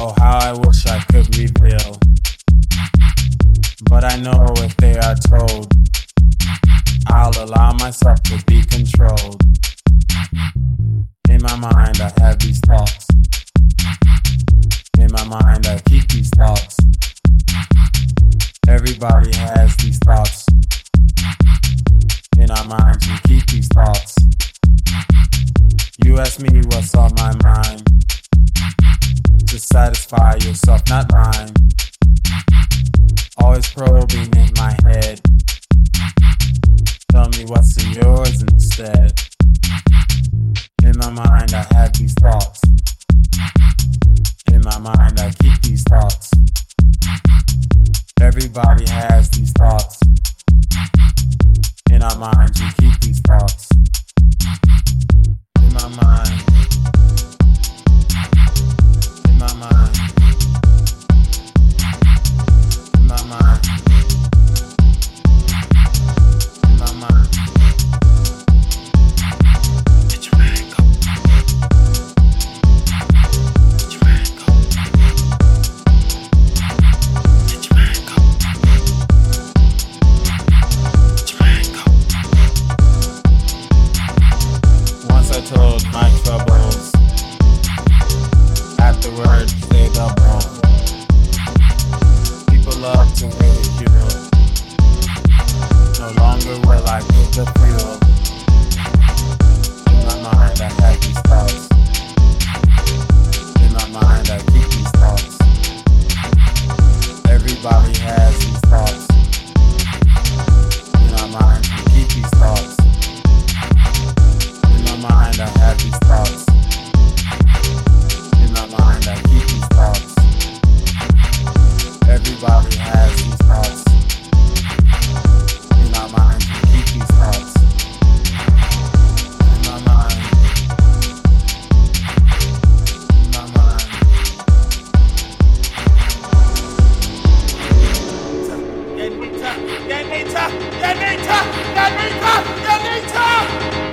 Oh, how I wish I could reveal. But I know if they are told, I'll allow myself to be controlled. In my mind, I have these thoughts. In my mind, I keep these thoughts. Everybody has these thoughts. In our minds, we keep these thoughts. You ask me what's on my mind. Satisfy yourself, not mine. Always probing in my head. Tell me what's in yours instead. In my mind, I have these thoughts. In my mind, I keep these thoughts. Everybody has these thoughts. In our minds, we keep love to me, you. No longer will I need the fuel. Janita, Janita, Janita, Janita.